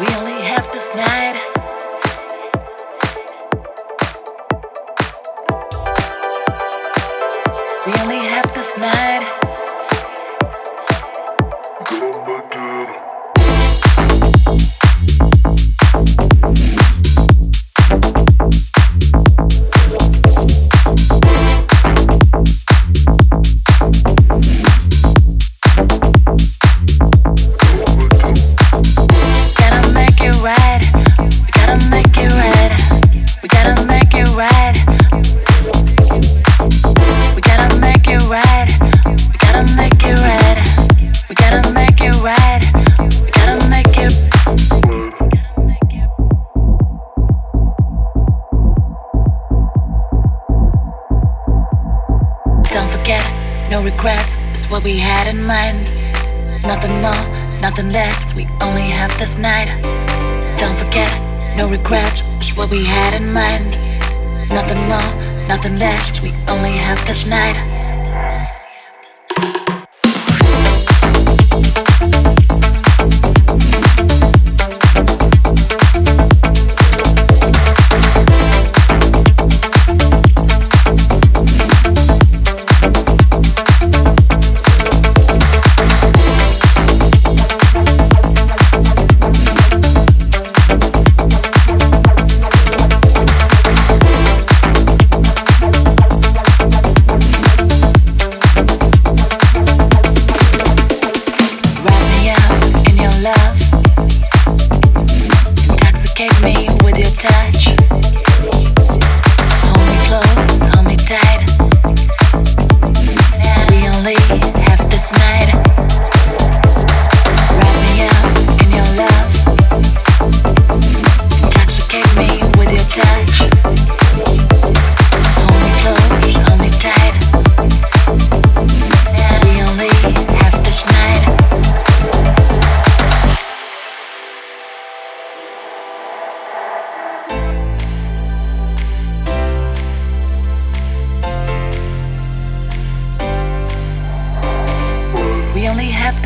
We only have this night. no regrets is what we had in mind. Nothing more, nothing less, we only have this night. Don't forget, no regrets is what we had in mind. Nothing more, nothing less, we only have this night.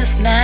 Just now.